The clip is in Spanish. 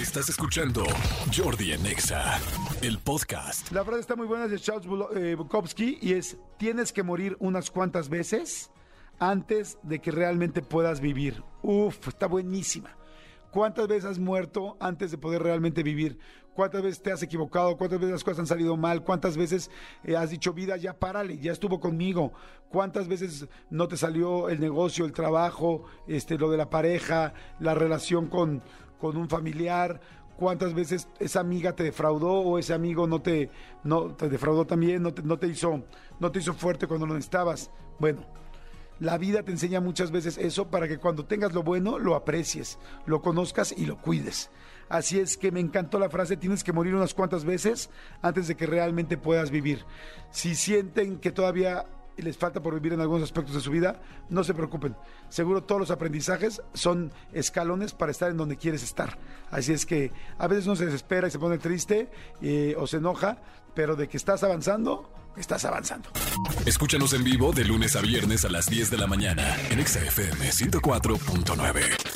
Estás escuchando Jordi Anexa, el podcast. La frase está muy buena de Charles eh, Bukowski y es, tienes que morir unas cuantas veces antes de que realmente puedas vivir. Uf, está buenísima. ¿Cuántas veces has muerto antes de poder realmente vivir? ¿Cuántas veces te has equivocado? ¿Cuántas veces las cosas han salido mal? ¿Cuántas veces eh, has dicho, vida, ya párale, ya estuvo conmigo? ¿Cuántas veces no te salió el negocio, el trabajo, este, lo de la pareja, la relación con, con un familiar? ¿Cuántas veces esa amiga te defraudó o ese amigo no te, no, te defraudó también, no te, no te hizo, no te hizo fuerte cuando lo necesitabas? Bueno, la vida te enseña muchas veces eso para que cuando tengas lo bueno lo aprecies, lo conozcas y lo cuides. Así es que me encantó la frase, tienes que morir unas cuantas veces antes de que realmente puedas vivir. Si sienten que todavía les falta por vivir en algunos aspectos de su vida, no se preocupen. Seguro todos los aprendizajes son escalones para estar en donde quieres estar. Así es que a veces uno se desespera y se pone triste eh, o se enoja, pero de que estás avanzando, estás avanzando. Escúchanos en vivo de lunes a viernes a las 10 de la mañana en Exa FM 104.9.